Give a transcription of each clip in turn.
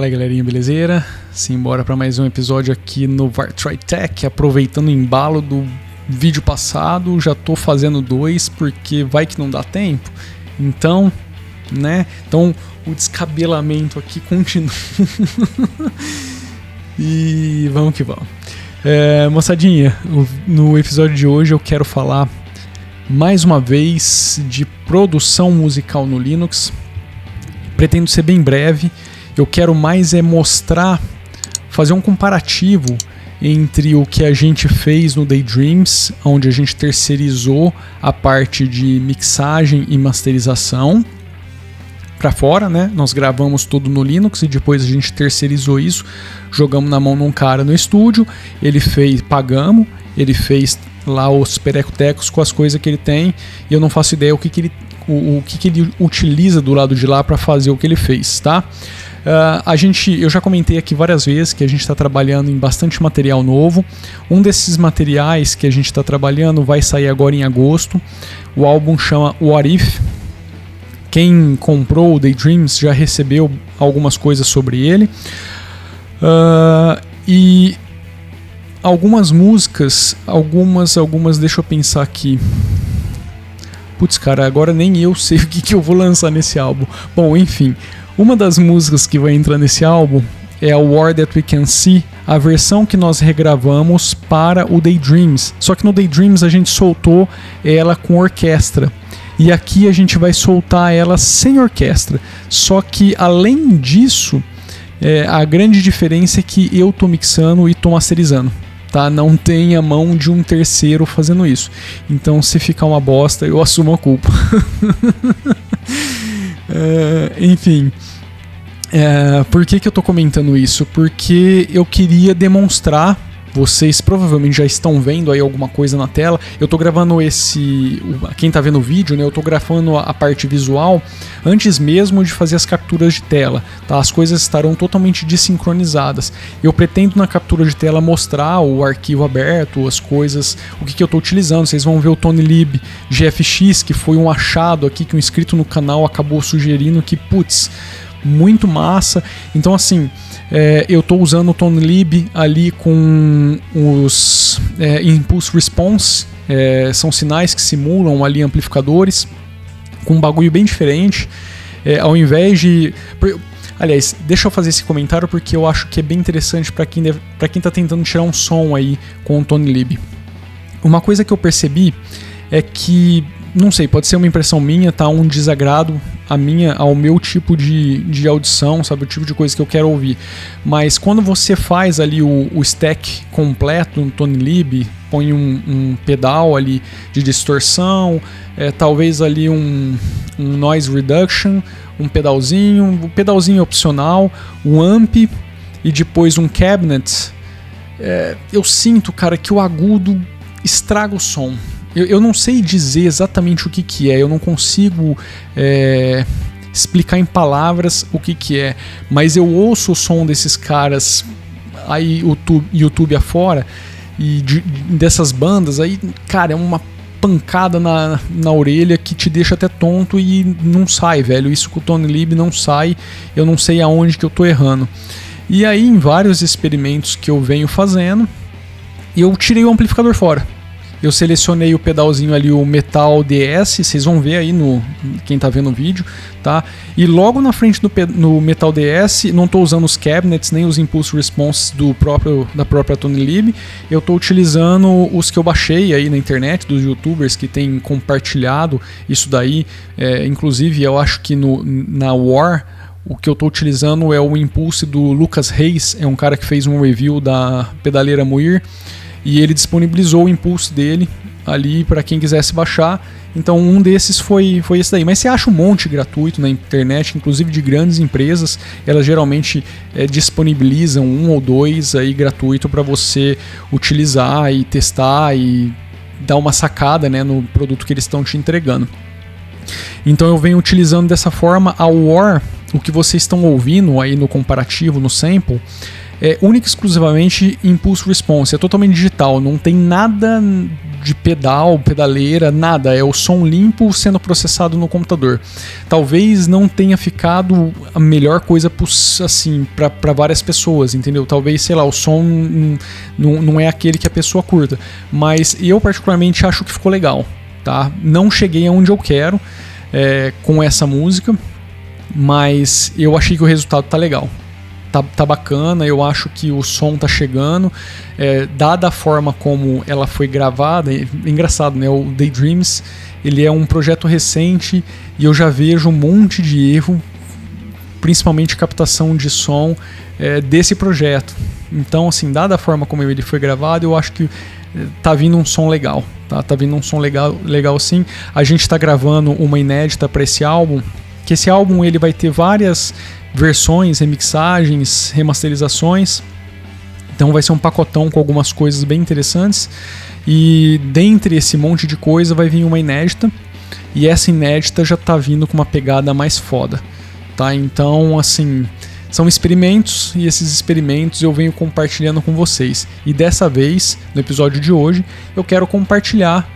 Fala aí, galerinha, belezeira? Simbora para mais um episódio aqui no Vartry Tech, aproveitando o embalo do vídeo passado, já tô fazendo dois porque vai que não dá tempo. Então, né? Então, o descabelamento aqui continua. e vamos que vamos. É, moçadinha, no episódio de hoje eu quero falar mais uma vez de produção musical no Linux. Pretendo ser bem breve eu quero mais é mostrar, fazer um comparativo entre o que a gente fez no Daydreams, onde a gente terceirizou a parte de mixagem e masterização para fora, né? Nós gravamos tudo no Linux e depois a gente terceirizou isso, jogamos na mão num cara no estúdio, ele fez, pagamos, ele fez lá os perecotecos com as coisas que ele tem, e eu não faço ideia o que, que ele o, o que, que ele utiliza do lado de lá para fazer o que ele fez, tá? Uh, a gente, eu já comentei aqui várias vezes que a gente está trabalhando em bastante material novo. Um desses materiais que a gente está trabalhando vai sair agora em agosto. O álbum chama What If. Quem comprou o Daydreams já recebeu algumas coisas sobre ele. Uh, e algumas músicas, algumas, algumas, deixa eu pensar aqui. Putz, cara, agora nem eu sei o que, que eu vou lançar nesse álbum. Bom, enfim. Uma das músicas que vai entrar nesse álbum é a War That We Can See, a versão que nós regravamos para o Daydreams. Só que no Daydreams a gente soltou ela com orquestra. E aqui a gente vai soltar ela sem orquestra. Só que além disso, é, a grande diferença é que eu tô mixando e tô masterizando. Tá? Não tem a mão de um terceiro fazendo isso. Então, se ficar uma bosta, eu assumo a culpa. é, enfim. É, por que, que eu tô comentando isso? Porque eu queria demonstrar vocês provavelmente já estão vendo aí alguma coisa na tela. Eu tô gravando esse. Quem tá vendo o vídeo, né? Eu tô gravando a parte visual antes mesmo de fazer as capturas de tela. Tá? As coisas estarão totalmente desincronizadas. Eu pretendo na captura de tela mostrar o arquivo aberto, as coisas, o que, que eu tô utilizando. Vocês vão ver o TonyLib GFX, que foi um achado aqui que um inscrito no canal acabou sugerindo que, putz muito massa. Então, assim, é, eu estou usando o ToneLib ali com os é, Impulse Response, é, são sinais que simulam ali amplificadores, com um bagulho bem diferente. É, ao invés de. Aliás, deixa eu fazer esse comentário porque eu acho que é bem interessante para quem, para quem está tentando tirar um som aí com o ToneLib. Uma coisa que eu percebi é que não sei, pode ser uma impressão minha, tá? Um desagrado a minha, ao meu tipo de, de audição, sabe? O tipo de coisa que eu quero ouvir. Mas quando você faz ali o, o stack completo no Tony Lib, põe um, um, pedal ali de distorção, é, talvez ali um, um noise reduction, um pedalzinho, um pedalzinho opcional, um amp e depois um cabinet. É, eu sinto, cara, que o agudo estraga o som eu, eu não sei dizer exatamente o que, que é, eu não consigo é, explicar em palavras o que, que é, mas eu ouço o som desses caras aí, YouTube, YouTube afora, e de, dessas bandas aí, cara, é uma pancada na, na orelha que te deixa até tonto e não sai, velho. Isso com o Tony Lib não sai, eu não sei aonde que eu tô errando. E aí, em vários experimentos que eu venho fazendo, eu tirei o amplificador fora eu selecionei o pedalzinho ali, o Metal DS, vocês vão ver aí no quem tá vendo o vídeo, tá? E logo na frente do no Metal DS, não estou usando os cabinets nem os impulse responses do próprio da própria TonyLib, eu estou utilizando os que eu baixei aí na internet dos YouTubers que têm compartilhado isso daí, é, inclusive eu acho que no na War o que eu estou utilizando é o impulse do Lucas Reis, é um cara que fez um review da pedaleira Muir e ele disponibilizou o impulso dele ali para quem quisesse baixar. Então um desses foi, foi esse daí. Mas você acha um monte gratuito na internet, inclusive de grandes empresas, elas geralmente é, disponibilizam um ou dois aí gratuito para você utilizar e testar e dar uma sacada né, no produto que eles estão te entregando. Então eu venho utilizando dessa forma a War, o que vocês estão ouvindo aí no comparativo, no sample, é única e exclusivamente Impulse Response. É totalmente digital, não tem nada de pedal, pedaleira, nada. É o som limpo sendo processado no computador. Talvez não tenha ficado a melhor coisa assim para várias pessoas, entendeu? Talvez, sei lá, o som não, não é aquele que a pessoa curta. Mas eu particularmente acho que ficou legal, tá? Não cheguei aonde eu quero é, com essa música, mas eu achei que o resultado tá legal tá, tá bacana, eu acho que o som tá chegando. É, dada a forma como ela foi gravada, é engraçado, né? O Daydreams ele é um projeto recente e eu já vejo um monte de erro, principalmente captação de som é, desse projeto. Então, assim, dada a forma como ele foi gravado, eu acho que é, tá vindo um som legal. Tá, tá vindo um som legal, legal sim. A gente está gravando uma inédita para esse álbum. Que esse álbum ele vai ter várias versões, remixagens, remasterizações. Então vai ser um pacotão com algumas coisas bem interessantes. E dentre esse monte de coisa vai vir uma inédita. E essa inédita já tá vindo com uma pegada mais foda. Tá? Então, assim, são experimentos e esses experimentos eu venho compartilhando com vocês. E dessa vez, no episódio de hoje, eu quero compartilhar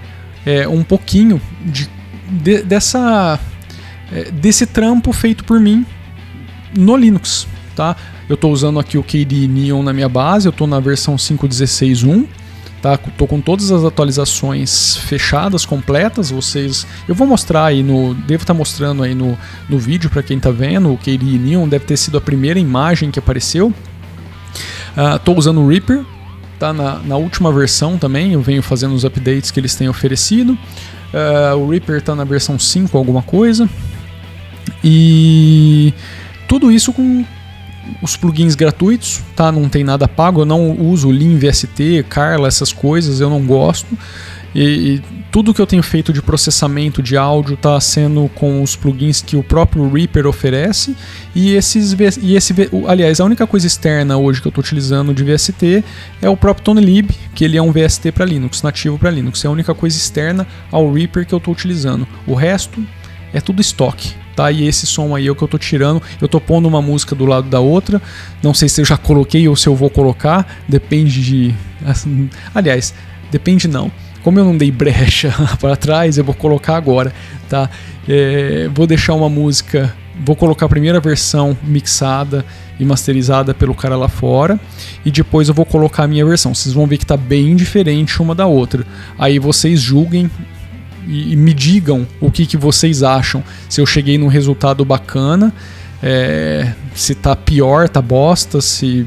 é, um pouquinho de, de dessa, é, desse trampo feito por mim no Linux, tá? Eu estou usando aqui o KDE Neon na minha base, eu estou na versão 5.16.1, tá? Tô com todas as atualizações fechadas, completas. Vocês, eu vou mostrar aí no, devo estar tá mostrando aí no, no vídeo para quem está vendo. O KDE Neon deve ter sido a primeira imagem que apareceu. Estou uh, usando o Reaper, tá? Na, na, última versão também. Eu venho fazendo os updates que eles têm oferecido. Uh, o Reaper está na versão 5 alguma coisa. E tudo isso com os plugins gratuitos, tá? Não tem nada pago. Eu não uso Lean VST, Carla, essas coisas, eu não gosto. E, e, tudo que eu tenho feito de processamento de áudio está sendo com os plugins que o próprio Reaper oferece. E esses e esse, aliás, a única coisa externa hoje que eu estou utilizando de VST é o próprio ToneLib, que ele é um VST para Linux, nativo para Linux. É a única coisa externa ao Reaper que eu estou utilizando. O resto é tudo estoque tá? E esse som aí é o que eu tô tirando. Eu tô pondo uma música do lado da outra. Não sei se eu já coloquei ou se eu vou colocar. Depende de. Assim, aliás, depende não. Como eu não dei brecha para trás, eu vou colocar agora, tá? É, vou deixar uma música. Vou colocar a primeira versão mixada e masterizada pelo cara lá fora. E depois eu vou colocar a minha versão. Vocês vão ver que tá bem diferente uma da outra. Aí vocês julguem e, e me digam o que, que vocês acham. Se eu cheguei num resultado bacana, é, se tá pior, tá bosta, se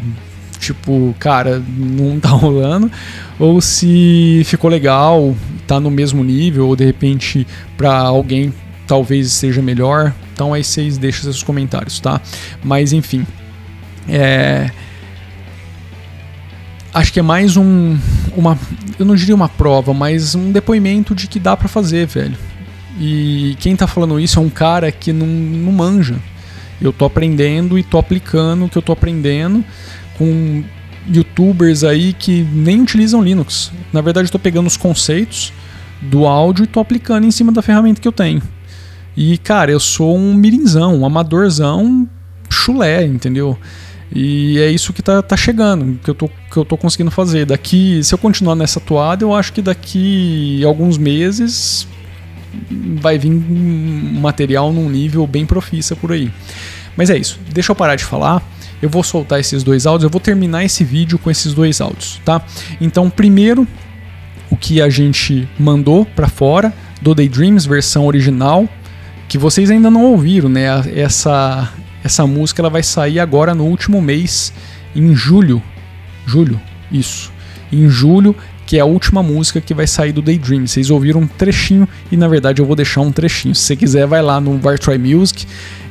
tipo, cara, não tá rolando, ou se ficou legal, tá no mesmo nível, ou de repente para alguém talvez seja melhor. Então aí vocês deixam seus comentários, tá? Mas enfim, é acho que é mais um uma eu não diria uma prova, mas um depoimento de que dá para fazer, velho. E quem tá falando isso é um cara que não, não manja. Eu tô aprendendo e tô aplicando o que eu tô aprendendo com youtubers aí que nem utilizam Linux. Na verdade, eu tô pegando os conceitos do áudio e tô aplicando em cima da ferramenta que eu tenho. E, cara, eu sou um mirinzão, um amadorzão chulé, entendeu? E é isso que tá, tá chegando, que eu, tô, que eu tô conseguindo fazer. Daqui, se eu continuar nessa toada, eu acho que daqui alguns meses vai vir material num nível bem profissa por aí. Mas é isso, deixa eu parar de falar. Eu vou soltar esses dois áudios, eu vou terminar esse vídeo com esses dois áudios, tá? Então, primeiro, o que a gente mandou para fora do Daydreams versão original, que vocês ainda não ouviram, né? Essa essa música ela vai sair agora no último mês, em julho. Julho, isso. Em julho, que é a última música que vai sair do Daydream. Vocês ouviram um trechinho e na verdade eu vou deixar um trechinho. Se você quiser, vai lá no Try Music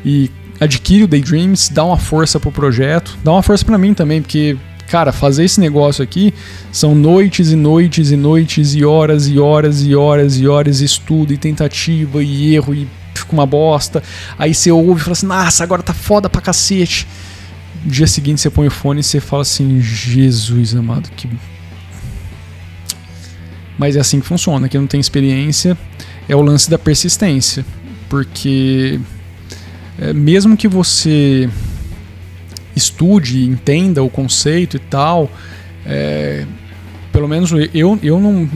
e adquire o Daydreams, dá uma força pro projeto, dá uma força para mim também, porque cara, fazer esse negócio aqui são noites e noites e noites e horas e horas e horas e horas de estudo e tentativa e erro e fica uma bosta. Aí você ouve e fala assim, nossa, agora tá foda pra cacete. No dia seguinte você põe o fone e você fala assim, Jesus amado, que. Mas é assim que funciona. Quem não tem experiência é o lance da persistência. Porque é, mesmo que você estude, entenda o conceito e tal, é, pelo menos eu, eu não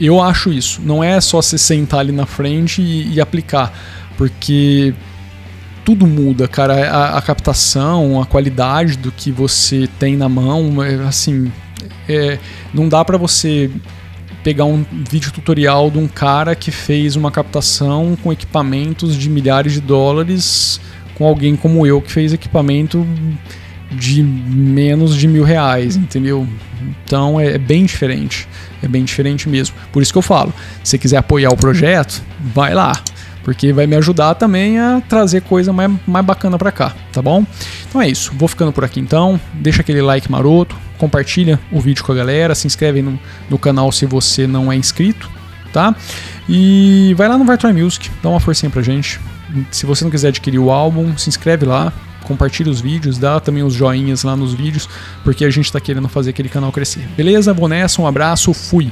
Eu acho isso. Não é só você sentar ali na frente e, e aplicar, porque tudo muda, cara. A, a, captação, a qualidade do que você tem na mão, é, assim, é, não dá para você pegar um vídeo tutorial de um cara que fez uma captação com equipamentos de milhares de dólares com alguém como eu que fez equipamento de menos de mil reais, entendeu? Então é, é bem diferente, é bem diferente mesmo. Por isso que eu falo, se você quiser apoiar o projeto, vai lá, porque vai me ajudar também a trazer coisa mais, mais bacana para cá, tá bom? Então é isso, vou ficando por aqui então, deixa aquele like maroto, compartilha o vídeo com a galera, se inscreve no, no canal se você não é inscrito, tá? E vai lá no Virtual Music, dá uma forcinha pra gente. Se você não quiser adquirir o álbum, se inscreve lá, compartilha os vídeos, dá também os joinhas lá nos vídeos, porque a gente está querendo fazer aquele canal crescer. Beleza? Vou nessa, um abraço, fui!